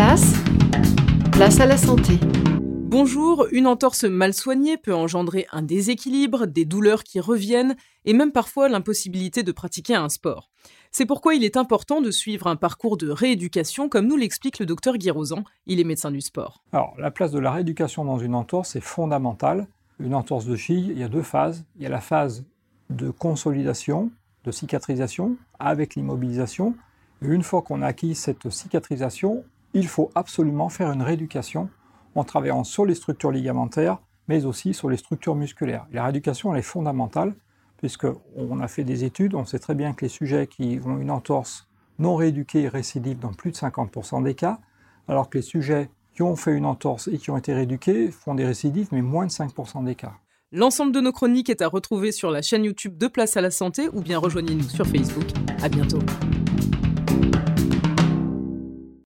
place, place à la santé. Bonjour, une entorse mal soignée peut engendrer un déséquilibre, des douleurs qui reviennent et même parfois l'impossibilité de pratiquer un sport. C'est pourquoi il est important de suivre un parcours de rééducation comme nous l'explique le docteur Guirozan, il est médecin du sport. Alors, la place de la rééducation dans une entorse est fondamentale. Une entorse de cheville, il y a deux phases. Il y a la phase de consolidation, de cicatrisation avec l'immobilisation. Et une fois qu'on a acquis cette cicatrisation, il faut absolument faire une rééducation en travaillant sur les structures ligamentaires, mais aussi sur les structures musculaires. La rééducation, elle est fondamentale, puisqu'on a fait des études, on sait très bien que les sujets qui ont une entorse non rééduquée récidivent dans plus de 50% des cas, alors que les sujets qui ont fait une entorse et qui ont été rééduqués font des récidives, mais moins de 5% des cas. L'ensemble de nos chroniques est à retrouver sur la chaîne YouTube de Place à la Santé ou bien rejoignez-nous sur Facebook. À bientôt.